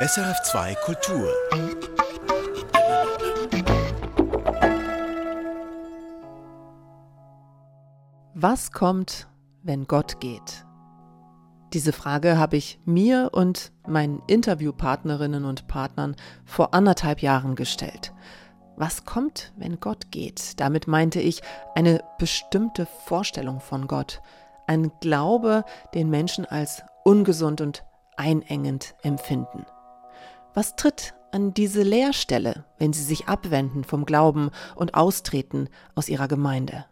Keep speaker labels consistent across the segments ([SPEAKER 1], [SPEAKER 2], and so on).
[SPEAKER 1] SRF2 Kultur.
[SPEAKER 2] Was kommt, wenn Gott geht? Diese Frage habe ich mir und meinen Interviewpartnerinnen und Partnern vor anderthalb Jahren gestellt. Was kommt, wenn Gott geht? Damit meinte ich eine bestimmte Vorstellung von Gott, ein Glaube, den Menschen als ungesund und einengend empfinden. Was tritt an diese Leerstelle, wenn sie sich abwenden vom Glauben und austreten aus ihrer Gemeinde?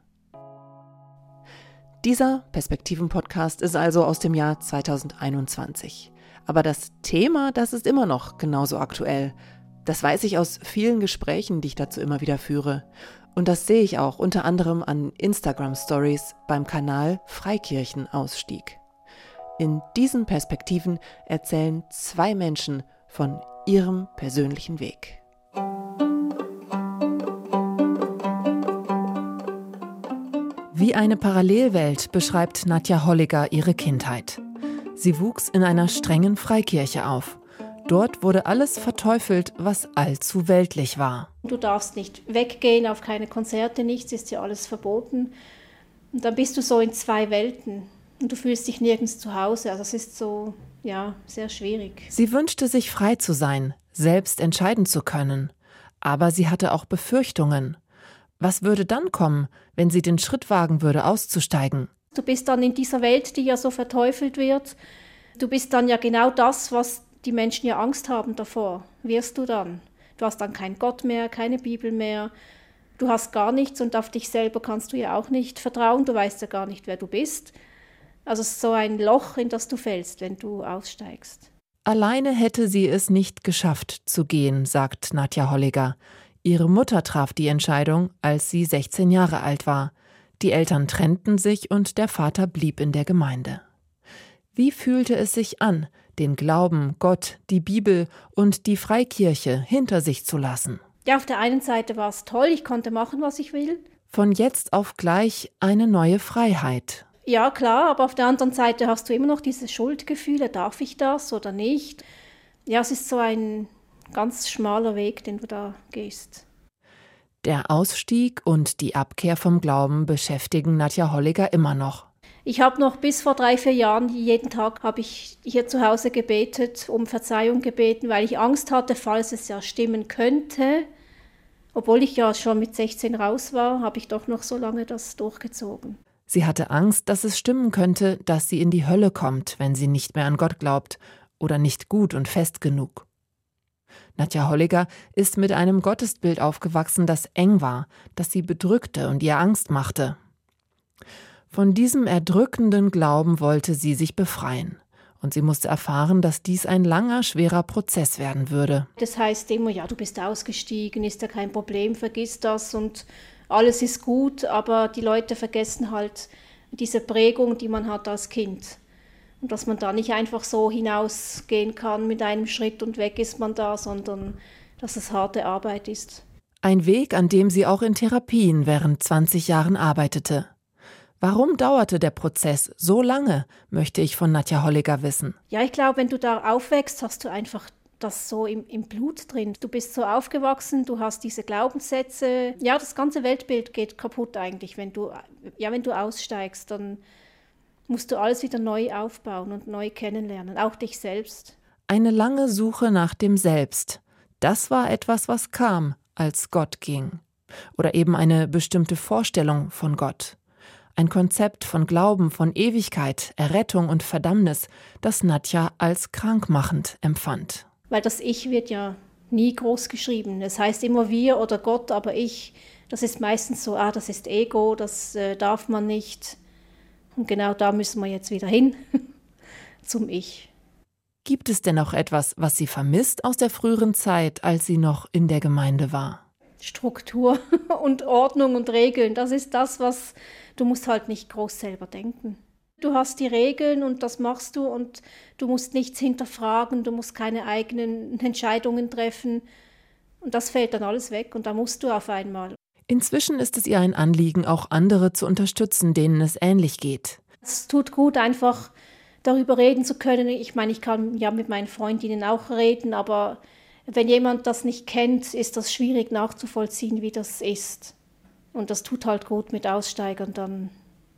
[SPEAKER 2] Dieser Perspektiven-Podcast ist also aus dem Jahr 2021. Aber das Thema, das ist immer noch genauso aktuell. Das weiß ich aus vielen Gesprächen, die ich dazu immer wieder führe. Und das sehe ich auch unter anderem an Instagram Stories beim Kanal Freikirchenausstieg. In diesen Perspektiven erzählen zwei Menschen von ihrem persönlichen Weg. Wie eine Parallelwelt beschreibt Nadja Holliger ihre Kindheit. Sie wuchs in einer strengen Freikirche auf. Dort wurde alles verteufelt, was allzu weltlich war.
[SPEAKER 3] Du darfst nicht weggehen, auf keine Konzerte, nichts, ist ja alles verboten. Und dann bist du so in zwei Welten und du fühlst dich nirgends zu Hause. Also es ist so, ja, sehr schwierig.
[SPEAKER 2] Sie wünschte sich frei zu sein, selbst entscheiden zu können. Aber sie hatte auch Befürchtungen. Was würde dann kommen, wenn sie den Schritt wagen würde, auszusteigen?
[SPEAKER 3] Du bist dann in dieser Welt, die ja so verteufelt wird. Du bist dann ja genau das, was die Menschen ja Angst haben davor. Wirst du dann? Du hast dann keinen Gott mehr, keine Bibel mehr. Du hast gar nichts und auf dich selber kannst du ja auch nicht vertrauen. Du weißt ja gar nicht, wer du bist. Also es ist so ein Loch, in das du fällst, wenn du aussteigst.
[SPEAKER 2] Alleine hätte sie es nicht geschafft zu gehen, sagt Nadja Holliger. Ihre Mutter traf die Entscheidung, als sie 16 Jahre alt war. Die Eltern trennten sich und der Vater blieb in der Gemeinde. Wie fühlte es sich an, den Glauben, Gott, die Bibel und die Freikirche hinter sich zu lassen?
[SPEAKER 3] Ja, auf der einen Seite war es toll, ich konnte machen, was ich will.
[SPEAKER 2] Von jetzt auf gleich eine neue Freiheit.
[SPEAKER 3] Ja, klar, aber auf der anderen Seite hast du immer noch diese Schuldgefühle, darf ich das oder nicht? Ja, es ist so ein ganz schmaler Weg, den du da gehst.
[SPEAKER 2] Der Ausstieg und die Abkehr vom Glauben beschäftigen Nadja Holliger immer noch.
[SPEAKER 3] Ich habe noch bis vor drei, vier Jahren, jeden Tag habe ich hier zu Hause gebetet, um Verzeihung gebeten, weil ich Angst hatte, falls es ja stimmen könnte. Obwohl ich ja schon mit 16 raus war, habe ich doch noch so lange das durchgezogen.
[SPEAKER 2] Sie hatte Angst, dass es stimmen könnte, dass sie in die Hölle kommt, wenn sie nicht mehr an Gott glaubt oder nicht gut und fest genug. Nadja Holliger ist mit einem Gottesbild aufgewachsen, das eng war, das sie bedrückte und ihr Angst machte. Von diesem erdrückenden Glauben wollte sie sich befreien. Und sie musste erfahren, dass dies ein langer, schwerer Prozess werden würde.
[SPEAKER 3] Das heißt immer, ja, du bist ausgestiegen, ist ja kein Problem, vergiss das und alles ist gut, aber die Leute vergessen halt diese Prägung, die man hat als Kind. Und dass man da nicht einfach so hinausgehen kann mit einem Schritt und weg ist man da, sondern dass es harte Arbeit ist.
[SPEAKER 2] Ein Weg, an dem sie auch in Therapien während 20 Jahren arbeitete. Warum dauerte der Prozess so lange, möchte ich von Nadja Holliger wissen.
[SPEAKER 3] Ja, ich glaube, wenn du da aufwächst, hast du einfach das so im, im Blut drin. Du bist so aufgewachsen, du hast diese Glaubenssätze. Ja, das ganze Weltbild geht kaputt eigentlich, wenn du, ja, wenn du aussteigst, dann musst du alles wieder neu aufbauen und neu kennenlernen, auch dich selbst.
[SPEAKER 2] Eine lange Suche nach dem Selbst. Das war etwas, was kam, als Gott ging. Oder eben eine bestimmte Vorstellung von Gott. Ein Konzept von Glauben, von Ewigkeit, Errettung und Verdammnis, das Nadja als krankmachend empfand.
[SPEAKER 3] Weil das Ich wird ja nie groß geschrieben. Es heißt immer wir oder Gott, aber ich, das ist meistens so, ah, das ist Ego, das äh, darf man nicht. Und genau da müssen wir jetzt wieder hin, zum Ich.
[SPEAKER 2] Gibt es denn auch etwas, was sie vermisst aus der früheren Zeit, als sie noch in der Gemeinde war?
[SPEAKER 3] Struktur und Ordnung und Regeln, das ist das, was du musst halt nicht groß selber denken. Du hast die Regeln und das machst du und du musst nichts hinterfragen, du musst keine eigenen Entscheidungen treffen und das fällt dann alles weg und da musst du auf einmal.
[SPEAKER 2] Inzwischen ist es ihr ein Anliegen, auch andere zu unterstützen, denen es ähnlich geht.
[SPEAKER 3] Es tut gut, einfach darüber reden zu können. Ich meine, ich kann ja mit meinen Freundinnen auch reden, aber wenn jemand das nicht kennt, ist das schwierig nachzuvollziehen, wie das ist. Und das tut halt gut mit Aussteigern dann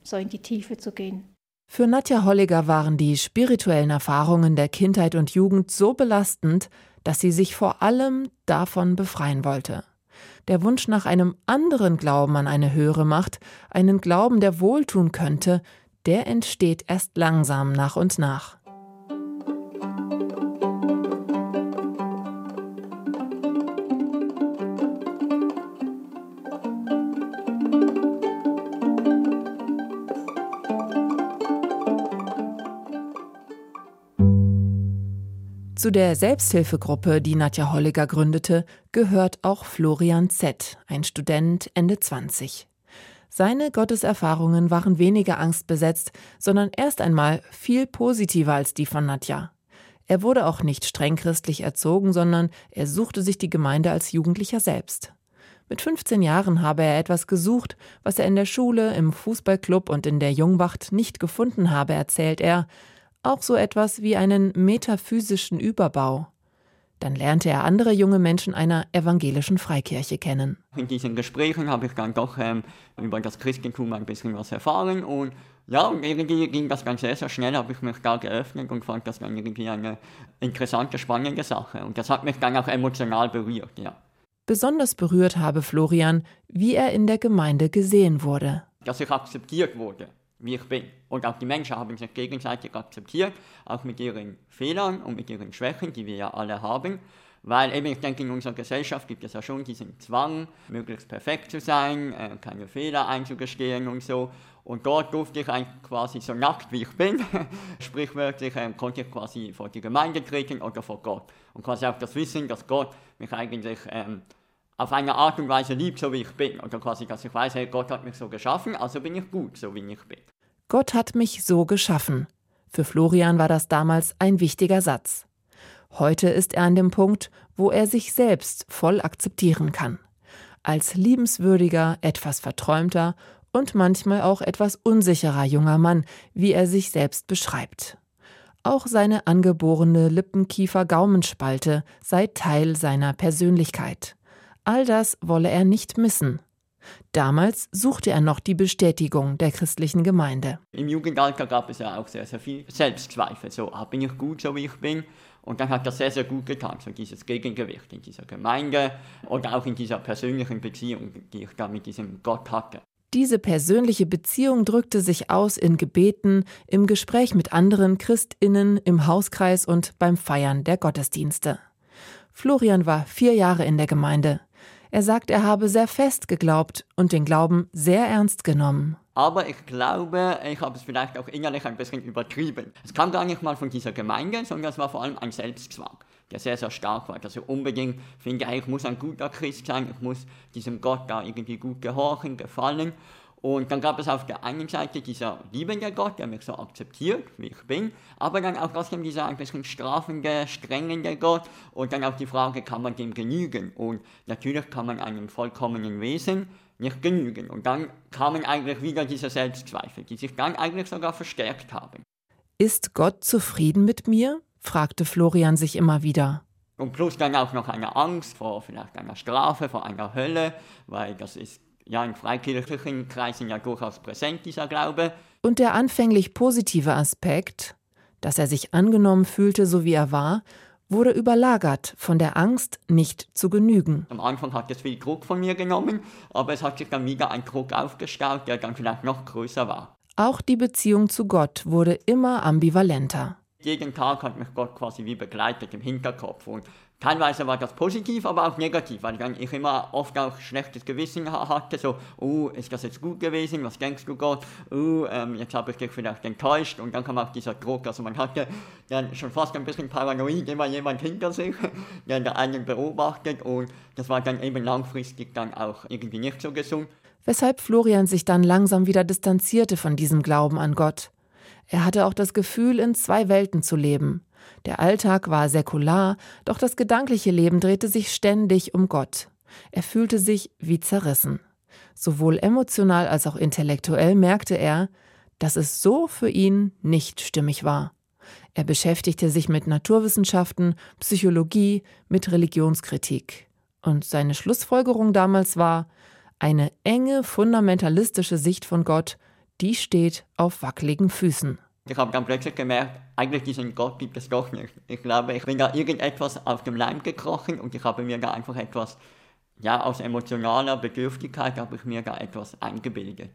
[SPEAKER 3] so in die Tiefe zu gehen.
[SPEAKER 2] Für Nadja Holliger waren die spirituellen Erfahrungen der Kindheit und Jugend so belastend, dass sie sich vor allem davon befreien wollte. Der Wunsch nach einem anderen Glauben an eine höhere Macht, einen Glauben, der wohltun könnte, der entsteht erst langsam nach und nach. Zu der Selbsthilfegruppe, die Nadja Holliger gründete, gehört auch Florian Z., ein Student Ende 20. Seine Gotteserfahrungen waren weniger angstbesetzt, sondern erst einmal viel positiver als die von Nadja. Er wurde auch nicht streng christlich erzogen, sondern er suchte sich die Gemeinde als Jugendlicher selbst. Mit 15 Jahren habe er etwas gesucht, was er in der Schule, im Fußballclub und in der Jungwacht nicht gefunden habe, erzählt er, auch so etwas wie einen metaphysischen Überbau. Dann lernte er andere junge Menschen einer evangelischen Freikirche kennen.
[SPEAKER 1] In diesen Gesprächen habe ich dann doch ähm, über das Christentum ein bisschen was erfahren und ja, und irgendwie ging das dann sehr, sehr schnell, habe ich mich da geöffnet und fand das dann irgendwie eine interessante, spannende Sache. Und das hat mich dann auch emotional berührt, ja.
[SPEAKER 2] Besonders berührt habe Florian, wie er in der Gemeinde gesehen wurde.
[SPEAKER 1] Dass ich akzeptiert wurde wie ich bin. Und auch die Menschen haben sich gegenseitig akzeptiert, auch mit ihren Fehlern und mit ihren Schwächen, die wir ja alle haben. Weil eben, ich denke, in unserer Gesellschaft gibt es ja schon diesen Zwang, möglichst perfekt zu sein, äh, keine Fehler einzugestehen und so. Und dort durfte ich eigentlich quasi so nackt wie ich bin, sprichwörtlich, äh, konnte ich quasi vor die Gemeinde treten oder vor Gott. Und quasi auch das Wissen, dass Gott mich eigentlich ähm, auf eine Art und Weise liebt, so wie ich bin. Oder quasi, dass ich weiß, hey, Gott hat mich so geschaffen, also bin ich gut, so wie ich bin.
[SPEAKER 2] Gott hat mich so geschaffen. Für Florian war das damals ein wichtiger Satz. Heute ist er an dem Punkt, wo er sich selbst voll akzeptieren kann. Als liebenswürdiger, etwas verträumter und manchmal auch etwas unsicherer junger Mann, wie er sich selbst beschreibt. Auch seine angeborene Lippenkiefer-Gaumenspalte sei Teil seiner Persönlichkeit. All das wolle er nicht missen. Damals suchte er noch die Bestätigung der christlichen Gemeinde.
[SPEAKER 1] Im Jugendalter gab es ja auch sehr, sehr viel Selbstzweifel. So, ah, bin ich gut, so wie ich bin? Und dann hat das sehr, sehr gut getan, so dieses Gegengewicht in dieser Gemeinde oder auch in dieser persönlichen Beziehung, die ich da mit diesem Gott hatte.
[SPEAKER 2] Diese persönliche Beziehung drückte sich aus in Gebeten, im Gespräch mit anderen Christinnen, im Hauskreis und beim Feiern der Gottesdienste. Florian war vier Jahre in der Gemeinde. Er sagt, er habe sehr fest geglaubt und den Glauben sehr ernst genommen.
[SPEAKER 1] Aber ich glaube, ich habe es vielleicht auch innerlich ein bisschen übertrieben. Es kam gar nicht mal von dieser Gemeinde, sondern es war vor allem ein Selbstzwang, der sehr, sehr stark war. Dass ich unbedingt finde, ich muss ein guter Christ sein, ich muss diesem Gott da irgendwie gut gehorchen, gefallen. Und dann gab es auf der einen Seite dieser liebende Gott, der mich so akzeptiert, wie ich bin, aber dann auch trotzdem dieser ein bisschen strafende, strengende Gott und dann auch die Frage, kann man dem genügen? Und natürlich kann man einem vollkommenen Wesen nicht genügen. Und dann kamen eigentlich wieder diese Selbstzweifel, die sich dann eigentlich sogar verstärkt haben.
[SPEAKER 2] Ist Gott zufrieden mit mir? fragte Florian sich immer wieder.
[SPEAKER 1] Und plus dann auch noch eine Angst vor vielleicht einer Strafe, vor einer Hölle, weil das ist ja in freikirchlichen Kreisen ja durchaus präsent, dieser Glaube.
[SPEAKER 2] Und der anfänglich positive Aspekt, dass er sich angenommen fühlte, so wie er war, wurde überlagert von der Angst, nicht zu genügen.
[SPEAKER 1] Am Anfang hat es viel Druck von mir genommen, aber es hat sich dann wieder ein Druck aufgestaut, der dann vielleicht noch größer war.
[SPEAKER 2] Auch die Beziehung zu Gott wurde immer ambivalenter.
[SPEAKER 1] Jeden Tag hat mich Gott quasi wie begleitet im Hinterkopf und Teilweise war das positiv, aber auch negativ, weil ich immer oft auch schlechtes Gewissen hatte, so, oh, ist das jetzt gut gewesen, was denkst du Gott, oh, ähm, jetzt habe ich dich vielleicht enttäuscht und dann kam auch dieser Druck, also man hatte dann schon fast ein bisschen paranoid, immer jemand hinter sich, der einen beobachtet und das war dann eben langfristig dann auch irgendwie nicht so gesund.
[SPEAKER 2] Weshalb Florian sich dann langsam wieder distanzierte von diesem Glauben an Gott. Er hatte auch das Gefühl, in zwei Welten zu leben. Der Alltag war säkular, doch das gedankliche Leben drehte sich ständig um Gott. Er fühlte sich wie zerrissen. Sowohl emotional als auch intellektuell merkte er, dass es so für ihn nicht stimmig war. Er beschäftigte sich mit Naturwissenschaften, Psychologie, mit Religionskritik. Und seine Schlussfolgerung damals war, eine enge, fundamentalistische Sicht von Gott, die steht auf wackeligen Füßen.
[SPEAKER 1] Ich habe dann plötzlich gemerkt, eigentlich diesen Gott gibt es doch nicht. Ich glaube, ich bin da irgendetwas auf dem Leim gekrochen und ich habe mir da einfach etwas, ja, aus emotionaler Bedürftigkeit habe ich mir da etwas eingebildet.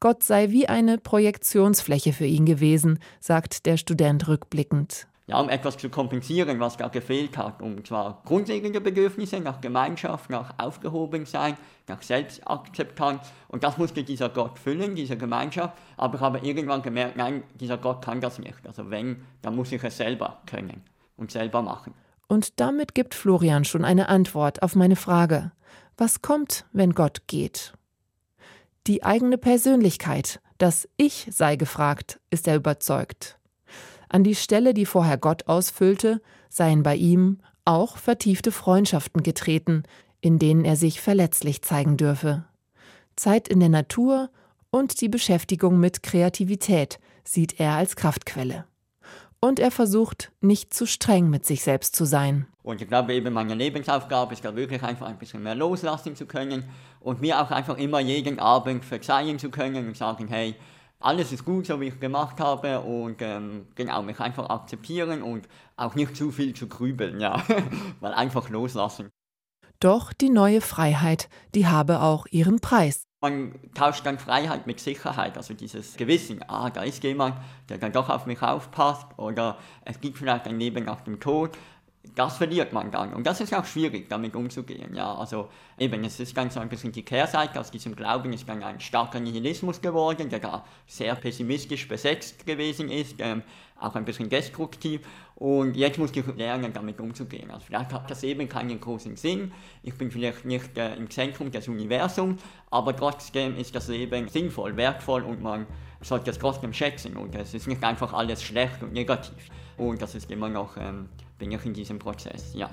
[SPEAKER 2] Gott sei wie eine Projektionsfläche für ihn gewesen, sagt der Student rückblickend
[SPEAKER 1] ja, um etwas zu kompensieren, was da gefehlt hat. Und zwar grundlegende Bedürfnisse nach Gemeinschaft, nach Aufgehobensein, nach Selbstakzeptanz. Und das musste dieser Gott füllen, diese Gemeinschaft. Aber ich habe irgendwann gemerkt, nein, dieser Gott kann das nicht. Also wenn, dann muss ich es selber können und selber machen.
[SPEAKER 2] Und damit gibt Florian schon eine Antwort auf meine Frage. Was kommt, wenn Gott geht? Die eigene Persönlichkeit, das Ich sei gefragt, ist er überzeugt. An die Stelle, die vorher Gott ausfüllte, seien bei ihm auch vertiefte Freundschaften getreten, in denen er sich verletzlich zeigen dürfe. Zeit in der Natur und die Beschäftigung mit Kreativität sieht er als Kraftquelle. Und er versucht, nicht zu streng mit sich selbst zu sein.
[SPEAKER 1] Und ich glaube eben, meine Lebensaufgabe ist da wirklich einfach ein bisschen mehr loslassen zu können und mir auch einfach immer jeden Abend verzeihen zu können und sagen, hey, alles ist gut, so wie ich gemacht habe und ähm, genau, mich einfach akzeptieren und auch nicht zu viel zu grübeln, ja, weil einfach loslassen.
[SPEAKER 2] Doch die neue Freiheit, die habe auch ihren Preis.
[SPEAKER 1] Man tauscht dann Freiheit mit Sicherheit, also dieses Gewissen, ah, da ist jemand, der dann doch auf mich aufpasst oder es gibt vielleicht ein Leben nach dem Tod das verliert man dann. Und das ist auch schwierig, damit umzugehen. Ja, also eben, es ist ganz so ein bisschen die Kehrseite. Aus diesem Glauben ist dann ein starker Nihilismus geworden, der da sehr pessimistisch besetzt gewesen ist, ähm, auch ein bisschen destruktiv. Und jetzt muss ich lernen, damit umzugehen. Also vielleicht hat das eben keinen großen Sinn. Ich bin vielleicht nicht äh, im Zentrum des Universums, aber trotzdem ist das Leben sinnvoll, wertvoll und man sollte es trotzdem schätzen. Und es ist nicht einfach alles schlecht und negativ. Und das ist immer noch... Ähm, bin ich in diesem Prozess, ja.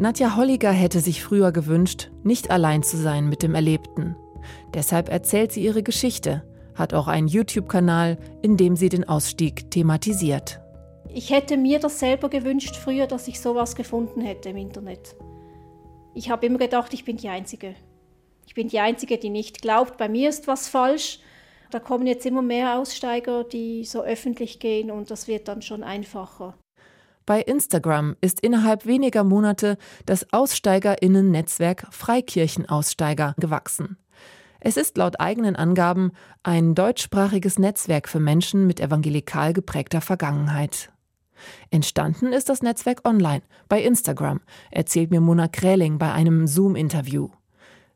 [SPEAKER 2] Nadja Holliger hätte sich früher gewünscht, nicht allein zu sein mit dem Erlebten. Deshalb erzählt sie ihre Geschichte, hat auch einen YouTube-Kanal, in dem sie den Ausstieg thematisiert.
[SPEAKER 3] Ich hätte mir das selber gewünscht früher, dass ich sowas gefunden hätte im Internet. Ich habe immer gedacht, ich bin die Einzige. Ich bin die Einzige, die nicht glaubt, bei mir ist was falsch. Da kommen jetzt immer mehr Aussteiger, die so öffentlich gehen und das wird dann schon einfacher.
[SPEAKER 2] Bei Instagram ist innerhalb weniger Monate das Aussteigerinnen-Netzwerk Freikirchenaussteiger gewachsen. Es ist laut eigenen Angaben ein deutschsprachiges Netzwerk für Menschen mit evangelikal geprägter Vergangenheit. Entstanden ist das Netzwerk online, bei Instagram, erzählt mir Mona Kräling bei einem Zoom-Interview.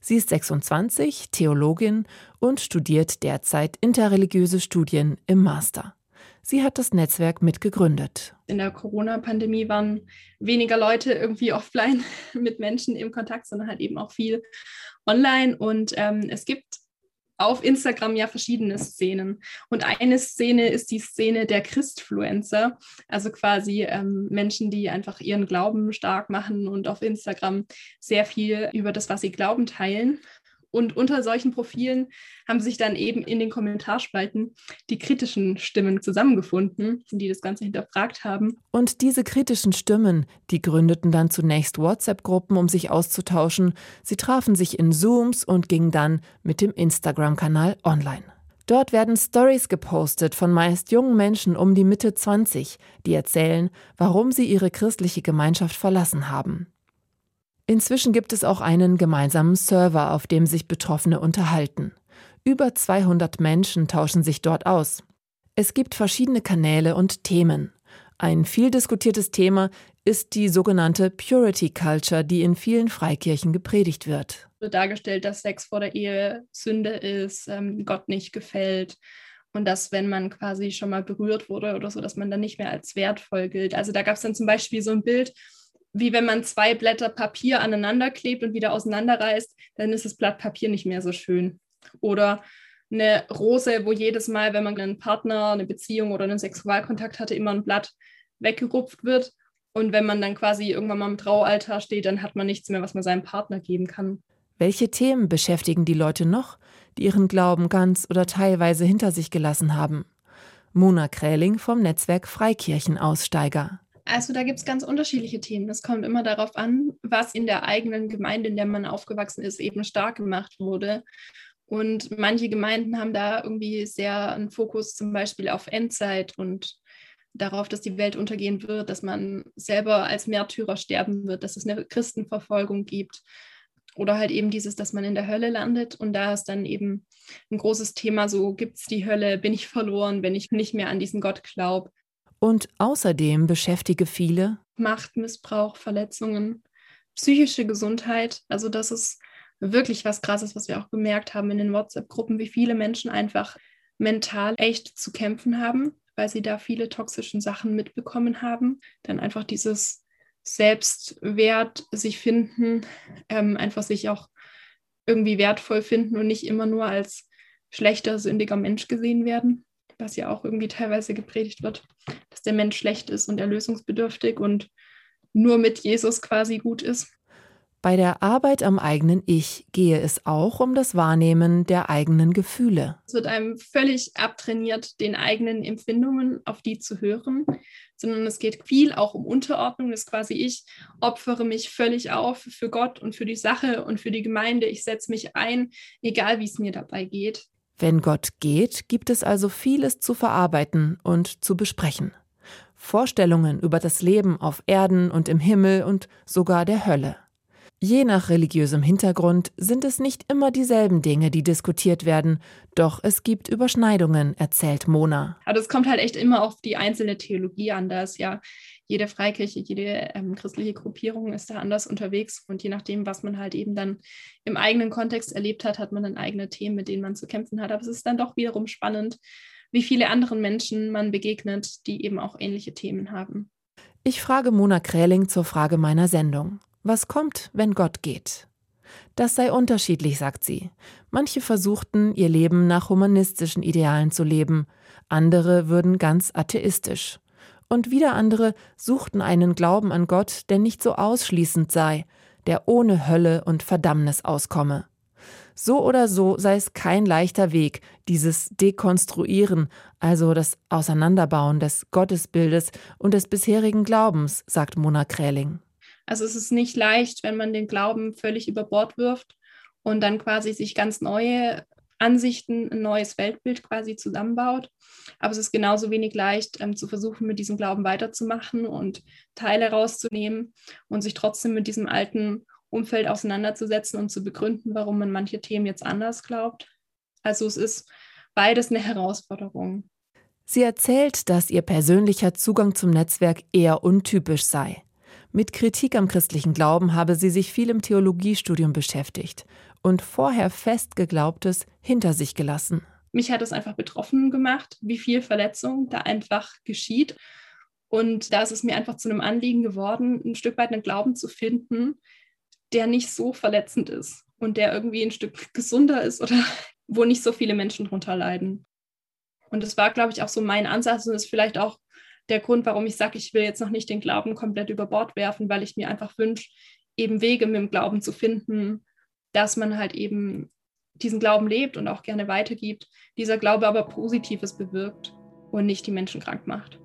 [SPEAKER 2] Sie ist 26, Theologin und studiert derzeit interreligiöse Studien im Master. Sie hat das Netzwerk mitgegründet.
[SPEAKER 4] In der Corona-Pandemie waren weniger Leute irgendwie offline mit Menschen im Kontakt, sondern halt eben auch viel online. Und ähm, es gibt auf Instagram ja verschiedene Szenen. Und eine Szene ist die Szene der Christfluencer, also quasi ähm, Menschen, die einfach ihren Glauben stark machen und auf Instagram sehr viel über das, was sie glauben, teilen. Und unter solchen Profilen haben sich dann eben in den Kommentarspalten die kritischen Stimmen zusammengefunden, die das Ganze hinterfragt haben.
[SPEAKER 2] Und diese kritischen Stimmen, die gründeten dann zunächst WhatsApp-Gruppen, um sich auszutauschen. Sie trafen sich in Zooms und gingen dann mit dem Instagram-Kanal online. Dort werden Stories gepostet von meist jungen Menschen um die Mitte 20, die erzählen, warum sie ihre christliche Gemeinschaft verlassen haben. Inzwischen gibt es auch einen gemeinsamen Server, auf dem sich Betroffene unterhalten. Über 200 Menschen tauschen sich dort aus. Es gibt verschiedene Kanäle und Themen. Ein viel diskutiertes Thema ist die sogenannte Purity Culture, die in vielen Freikirchen gepredigt wird.
[SPEAKER 4] Wird dargestellt, dass Sex vor der Ehe Sünde ist, ähm, Gott nicht gefällt und dass, wenn man quasi schon mal berührt wurde oder so, dass man dann nicht mehr als wertvoll gilt. Also da gab es dann zum Beispiel so ein Bild, wie wenn man zwei Blätter Papier aneinander klebt und wieder auseinanderreißt, dann ist das Blatt Papier nicht mehr so schön. Oder eine Rose, wo jedes Mal, wenn man einen Partner, eine Beziehung oder einen Sexualkontakt hatte, immer ein Blatt weggerupft wird. Und wenn man dann quasi irgendwann mal im Traualtar steht, dann hat man nichts mehr, was man seinem Partner geben kann.
[SPEAKER 2] Welche Themen beschäftigen die Leute noch, die ihren Glauben ganz oder teilweise hinter sich gelassen haben? Mona Kräling vom Netzwerk Freikirchenaussteiger.
[SPEAKER 4] Also da gibt es ganz unterschiedliche Themen. Es kommt immer darauf an, was in der eigenen Gemeinde, in der man aufgewachsen ist, eben stark gemacht wurde. Und manche Gemeinden haben da irgendwie sehr einen Fokus zum Beispiel auf Endzeit und darauf, dass die Welt untergehen wird, dass man selber als Märtyrer sterben wird, dass es eine Christenverfolgung gibt. Oder halt eben dieses, dass man in der Hölle landet. Und da ist dann eben ein großes Thema, so gibt es die Hölle, bin ich verloren, wenn ich nicht mehr an diesen Gott glaube.
[SPEAKER 2] Und außerdem beschäftige viele
[SPEAKER 4] Machtmissbrauch, Verletzungen, psychische Gesundheit. Also das ist wirklich was Krasses, was wir auch gemerkt haben in den WhatsApp-Gruppen, wie viele Menschen einfach mental echt zu kämpfen haben, weil sie da viele toxischen Sachen mitbekommen haben. Dann einfach dieses Selbstwert sich finden, ähm, einfach sich auch irgendwie wertvoll finden und nicht immer nur als schlechter, sündiger Mensch gesehen werden, was ja auch irgendwie teilweise gepredigt wird, dass der Mensch schlecht ist und erlösungsbedürftig und nur mit Jesus quasi gut ist.
[SPEAKER 2] Bei der Arbeit am eigenen Ich gehe es auch um das Wahrnehmen der eigenen Gefühle.
[SPEAKER 4] Es wird einem völlig abtrainiert, den eigenen Empfindungen auf die zu hören, sondern es geht viel auch um Unterordnung. Das ist quasi ich opfere mich völlig auf für Gott und für die Sache und für die Gemeinde. Ich setze mich ein, egal wie es mir dabei geht.
[SPEAKER 2] Wenn Gott geht, gibt es also vieles zu verarbeiten und zu besprechen. Vorstellungen über das Leben auf Erden und im Himmel und sogar der Hölle. Je nach religiösem Hintergrund sind es nicht immer dieselben Dinge, die diskutiert werden, doch es gibt Überschneidungen, erzählt Mona.
[SPEAKER 4] Aber es kommt halt echt immer auf die einzelne Theologie an. Da ist ja jede Freikirche, jede ähm, christliche Gruppierung ist da anders unterwegs. Und je nachdem, was man halt eben dann im eigenen Kontext erlebt hat, hat man dann eigene Themen, mit denen man zu kämpfen hat. Aber es ist dann doch wiederum spannend, wie viele anderen Menschen man begegnet, die eben auch ähnliche Themen haben.
[SPEAKER 2] Ich frage Mona Kräling zur Frage meiner Sendung. Was kommt, wenn Gott geht? Das sei unterschiedlich, sagt sie. Manche versuchten, ihr Leben nach humanistischen Idealen zu leben, andere würden ganz atheistisch. Und wieder andere suchten einen Glauben an Gott, der nicht so ausschließend sei, der ohne Hölle und Verdammnis auskomme. So oder so sei es kein leichter Weg, dieses Dekonstruieren, also das Auseinanderbauen des Gottesbildes und des bisherigen Glaubens, sagt Mona Kräling.
[SPEAKER 4] Also es ist nicht leicht, wenn man den Glauben völlig über Bord wirft und dann quasi sich ganz neue Ansichten, ein neues Weltbild quasi zusammenbaut. Aber es ist genauso wenig leicht ähm, zu versuchen, mit diesem Glauben weiterzumachen und Teile rauszunehmen und sich trotzdem mit diesem alten Umfeld auseinanderzusetzen und zu begründen, warum man manche Themen jetzt anders glaubt. Also es ist beides eine Herausforderung.
[SPEAKER 2] Sie erzählt, dass ihr persönlicher Zugang zum Netzwerk eher untypisch sei. Mit Kritik am christlichen Glauben habe sie sich viel im Theologiestudium beschäftigt und vorher fest Geglaubtes hinter sich gelassen.
[SPEAKER 4] Mich hat es einfach betroffen gemacht, wie viel Verletzung da einfach geschieht. Und da ist es mir einfach zu einem Anliegen geworden, ein Stück weit einen Glauben zu finden, der nicht so verletzend ist und der irgendwie ein Stück gesunder ist oder wo nicht so viele Menschen drunter leiden. Und das war, glaube ich, auch so mein Ansatz und ist vielleicht auch der Grund, warum ich sage, ich will jetzt noch nicht den Glauben komplett über Bord werfen, weil ich mir einfach wünsche, eben Wege mit dem Glauben zu finden, dass man halt eben diesen Glauben lebt und auch gerne weitergibt, dieser Glaube aber Positives bewirkt und nicht die Menschen krank macht.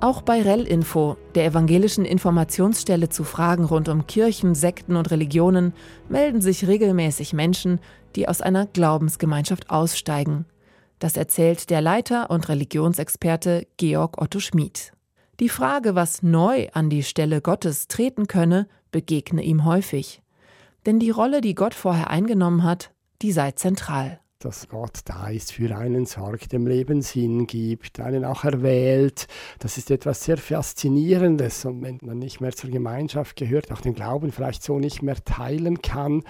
[SPEAKER 2] Auch bei REL-Info, der evangelischen Informationsstelle zu Fragen rund um Kirchen, Sekten und Religionen, melden sich regelmäßig Menschen, die aus einer Glaubensgemeinschaft aussteigen. Das erzählt der Leiter und Religionsexperte Georg Otto Schmid. Die Frage, was neu an die Stelle Gottes treten könne, begegne ihm häufig. Denn die Rolle, die Gott vorher eingenommen hat, die sei zentral
[SPEAKER 5] dass Gott da ist für einen, Sorg dem Leben Sinn gibt, einen auch erwählt. Das ist etwas sehr Faszinierendes. Und wenn man nicht mehr zur Gemeinschaft gehört, auch den Glauben vielleicht so nicht mehr teilen kann,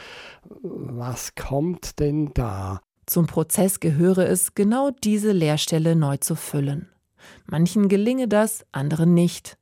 [SPEAKER 5] was kommt denn da?
[SPEAKER 2] Zum Prozess gehöre es, genau diese Leerstelle neu zu füllen. Manchen gelinge das, anderen nicht.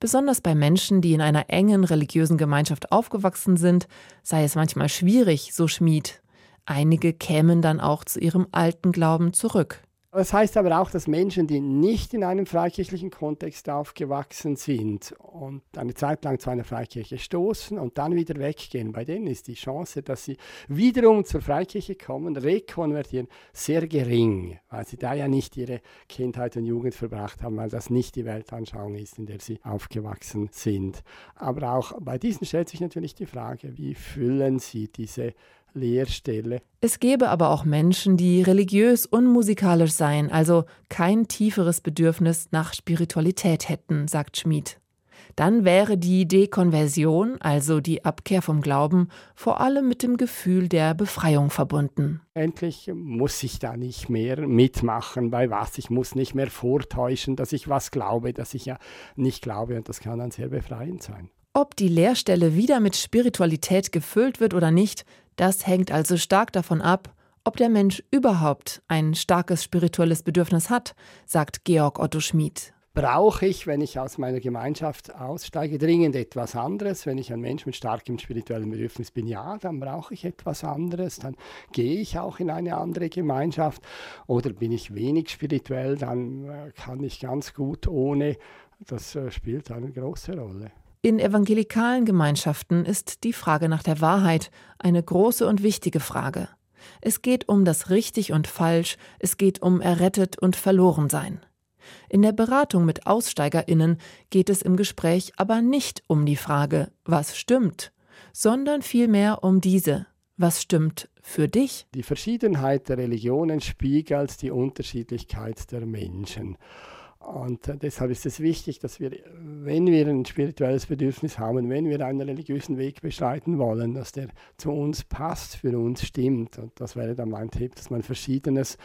[SPEAKER 2] Besonders bei Menschen, die in einer engen religiösen Gemeinschaft aufgewachsen sind, sei es manchmal schwierig, so Schmied. Einige kämen dann auch zu ihrem alten Glauben zurück.
[SPEAKER 5] Das heißt aber auch, dass Menschen, die nicht in einem freikirchlichen Kontext aufgewachsen sind und eine Zeit lang zu einer Freikirche stoßen und dann wieder weggehen, bei denen ist die Chance, dass sie wiederum zur Freikirche kommen, rekonvertieren, sehr gering, weil sie da ja nicht ihre Kindheit und Jugend verbracht haben, weil das nicht die Weltanschauung ist, in der sie aufgewachsen sind. Aber auch bei diesen stellt sich natürlich die Frage, wie füllen sie diese Lehrstelle.
[SPEAKER 2] Es gäbe aber auch Menschen, die religiös unmusikalisch seien, also kein tieferes Bedürfnis nach Spiritualität hätten, sagt Schmid. Dann wäre die Dekonversion, also die Abkehr vom Glauben, vor allem mit dem Gefühl der Befreiung verbunden.
[SPEAKER 5] Endlich muss ich da nicht mehr mitmachen bei was. Ich muss nicht mehr vortäuschen, dass ich was glaube, dass ich ja nicht glaube. Und das kann dann sehr befreiend sein.
[SPEAKER 2] Ob die Lehrstelle wieder mit Spiritualität gefüllt wird oder nicht, das hängt also stark davon ab, ob der Mensch überhaupt ein starkes spirituelles Bedürfnis hat, sagt Georg Otto Schmid.
[SPEAKER 5] Brauche ich, wenn ich aus meiner Gemeinschaft aussteige, dringend etwas anderes? Wenn ich ein Mensch mit starkem spirituellem Bedürfnis bin, ja, dann brauche ich etwas anderes. Dann gehe ich auch in eine andere Gemeinschaft. Oder bin ich wenig spirituell, dann äh, kann ich ganz gut ohne. Das äh, spielt eine große Rolle.
[SPEAKER 2] In evangelikalen Gemeinschaften ist die Frage nach der Wahrheit eine große und wichtige Frage. Es geht um das Richtig und Falsch, es geht um Errettet und Verlorensein. In der Beratung mit Aussteigerinnen geht es im Gespräch aber nicht um die Frage, was stimmt, sondern vielmehr um diese, was stimmt für dich?
[SPEAKER 5] Die Verschiedenheit der Religionen spiegelt die Unterschiedlichkeit der Menschen. Und deshalb ist es wichtig, dass wir, wenn wir ein spirituelles Bedürfnis haben, wenn wir einen religiösen Weg beschreiten wollen, dass der zu uns passt, für uns stimmt. Und das wäre dann mein Tipp, dass man Verschiedenes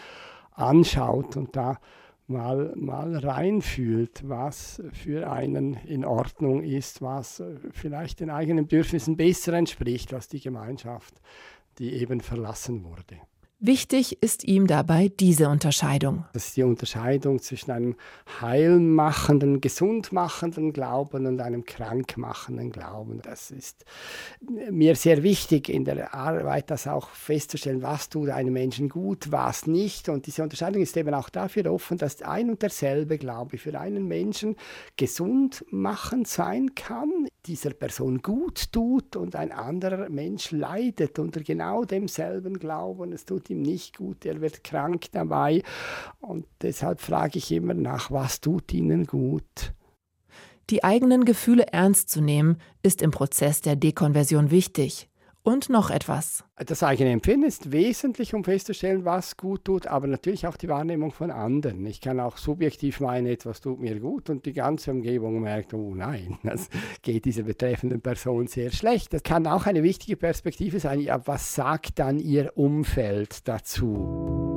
[SPEAKER 5] anschaut und da mal, mal reinfühlt, was für einen in Ordnung ist, was vielleicht den eigenen Bedürfnissen besser entspricht als die Gemeinschaft, die eben verlassen wurde.
[SPEAKER 2] Wichtig ist ihm dabei diese Unterscheidung.
[SPEAKER 5] Das ist die Unterscheidung zwischen einem heilmachenden, gesundmachenden Glauben und einem krankmachenden Glauben. Das ist mir sehr wichtig in der Arbeit, das auch festzustellen, was tut einem Menschen gut, was nicht. Und diese Unterscheidung ist eben auch dafür offen, dass ein und derselbe Glaube für einen Menschen gesund machend sein kann, dieser Person gut tut und ein anderer Mensch leidet unter genau demselben Glauben. Es tut ihm nicht gut, er wird krank dabei. Und deshalb frage ich immer nach, was tut ihnen gut?
[SPEAKER 2] Die eigenen Gefühle ernst zu nehmen, ist im Prozess der Dekonversion wichtig. Und noch etwas.
[SPEAKER 5] Das eigene Empfinden ist wesentlich, um festzustellen, was gut tut, aber natürlich auch die Wahrnehmung von anderen. Ich kann auch subjektiv meinen, etwas tut mir gut und die ganze Umgebung merkt, oh nein, das geht dieser betreffenden Person sehr schlecht. Das kann auch eine wichtige Perspektive sein. Ja, was sagt dann ihr Umfeld dazu?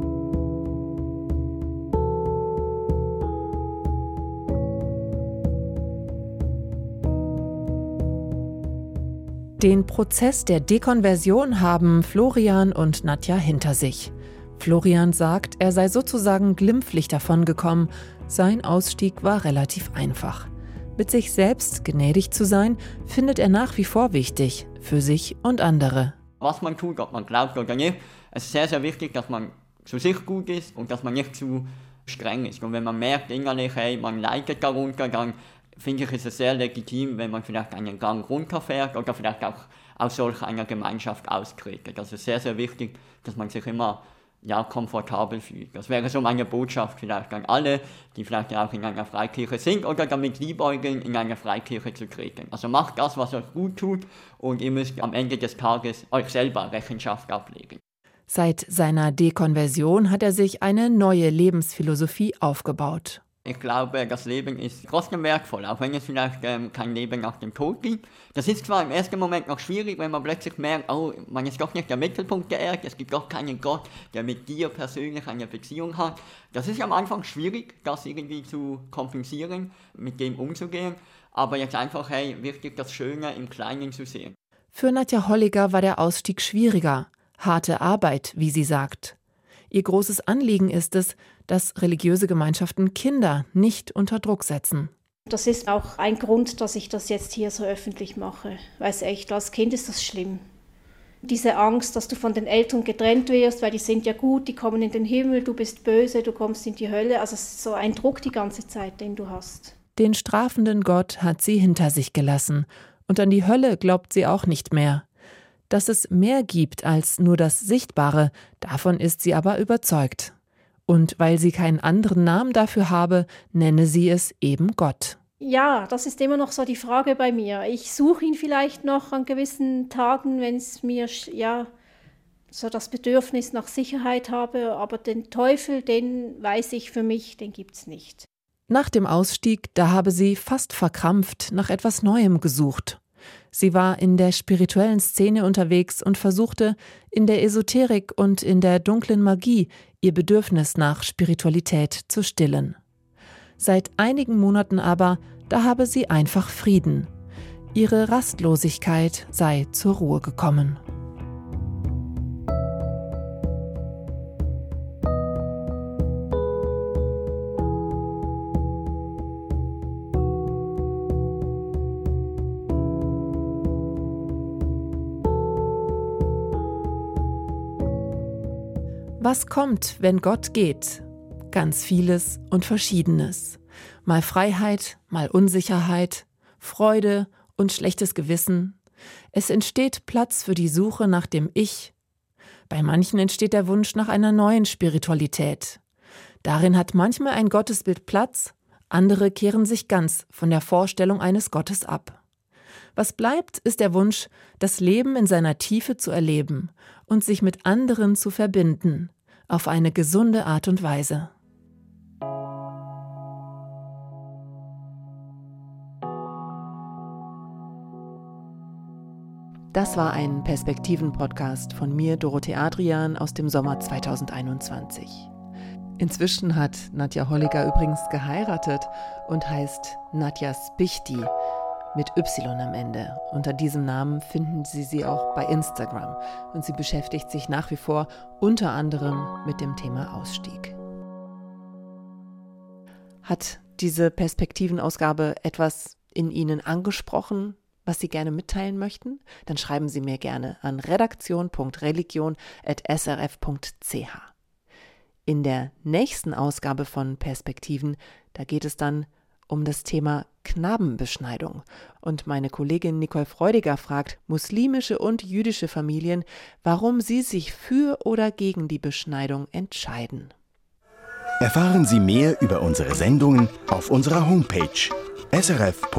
[SPEAKER 2] Den Prozess der Dekonversion haben Florian und Nadja hinter sich. Florian sagt, er sei sozusagen glimpflich davongekommen. Sein Ausstieg war relativ einfach. Mit sich selbst gnädig zu sein, findet er nach wie vor wichtig, für sich und andere.
[SPEAKER 1] Was man tut, ob man glaubt oder nicht, es ist sehr, sehr wichtig, dass man zu sich gut ist und dass man nicht zu streng ist. Und wenn man merkt innerlich, hey, man leidet darunter, dann finde ich, ist es sehr legitim, wenn man vielleicht einen Gang runterfährt oder vielleicht auch aus solch einer Gemeinschaft austritt. Also sehr, sehr wichtig, dass man sich immer ja, komfortabel fühlt. Das wäre so meine Botschaft vielleicht an alle, die vielleicht auch in einer Freikirche sind oder damit liebäugeln, in einer Freikirche zu treten. Also macht das, was euch gut tut und ihr müsst am Ende des Tages euch selber Rechenschaft ablegen.
[SPEAKER 2] Seit seiner Dekonversion hat er sich eine neue Lebensphilosophie aufgebaut.
[SPEAKER 1] Ich glaube, das Leben ist trotzdem wertvoll, auch wenn es vielleicht ähm, kein Leben nach dem Tod gibt. Das ist zwar im ersten Moment noch schwierig, wenn man plötzlich merkt, oh, man ist doch nicht der Mittelpunkt der Erde, es gibt doch keinen Gott, der mit dir persönlich eine Beziehung hat. Das ist am Anfang schwierig, das irgendwie zu kompensieren, mit dem umzugehen, aber jetzt einfach, hey, wirklich das Schöne im Kleinen zu sehen.
[SPEAKER 2] Für Nadja Holliger war der Ausstieg schwieriger. Harte Arbeit, wie sie sagt. Ihr großes Anliegen ist es, dass religiöse Gemeinschaften Kinder nicht unter Druck setzen.
[SPEAKER 3] Das ist auch ein Grund, dass ich das jetzt hier so öffentlich mache. Weiß echt, als Kind ist das schlimm. Diese Angst, dass du von den Eltern getrennt wirst, weil die sind ja gut, die kommen in den Himmel, du bist böse, du kommst in die Hölle. Also es ist so ein Druck die ganze Zeit, den du hast.
[SPEAKER 2] Den strafenden Gott hat sie hinter sich gelassen, und an die Hölle glaubt sie auch nicht mehr. Dass es mehr gibt als nur das Sichtbare, davon ist sie aber überzeugt. Und weil sie keinen anderen Namen dafür habe, nenne sie es eben Gott.
[SPEAKER 3] Ja, das ist immer noch so die Frage bei mir. Ich suche ihn vielleicht noch an gewissen Tagen, wenn es mir ja so das Bedürfnis nach Sicherheit habe, aber den Teufel, den weiß ich für mich, den gibt's nicht.
[SPEAKER 2] Nach dem Ausstieg, da habe sie fast verkrampft nach etwas Neuem gesucht. Sie war in der spirituellen Szene unterwegs und versuchte, in der Esoterik und in der dunklen Magie ihr Bedürfnis nach Spiritualität zu stillen. Seit einigen Monaten aber, da habe sie einfach Frieden. Ihre Rastlosigkeit sei zur Ruhe gekommen. Was kommt, wenn Gott geht? Ganz vieles und Verschiedenes. Mal Freiheit, mal Unsicherheit, Freude und schlechtes Gewissen. Es entsteht Platz für die Suche nach dem Ich. Bei manchen entsteht der Wunsch nach einer neuen Spiritualität. Darin hat manchmal ein Gottesbild Platz, andere kehren sich ganz von der Vorstellung eines Gottes ab. Was bleibt, ist der Wunsch, das Leben in seiner Tiefe zu erleben und sich mit anderen zu verbinden, auf eine gesunde Art und Weise. Das war ein Perspektiven-Podcast von mir, Dorothee Adrian, aus dem Sommer 2021. Inzwischen hat Nadja Holliger übrigens geheiratet und heißt Nadja Spichti mit Y am Ende. Unter diesem Namen finden Sie sie auch bei Instagram und sie beschäftigt sich nach wie vor unter anderem mit dem Thema Ausstieg. Hat diese Perspektivenausgabe etwas in Ihnen angesprochen, was Sie gerne mitteilen möchten? Dann schreiben Sie mir gerne an redaktion.religion.srf.ch. In der nächsten Ausgabe von Perspektiven, da geht es dann um das Thema Knabenbeschneidung. Und meine Kollegin Nicole Freudiger fragt muslimische und jüdische Familien, warum sie sich für oder gegen die Beschneidung entscheiden.
[SPEAKER 6] Erfahren Sie mehr über unsere Sendungen auf unserer Homepage srf.ch-kultur.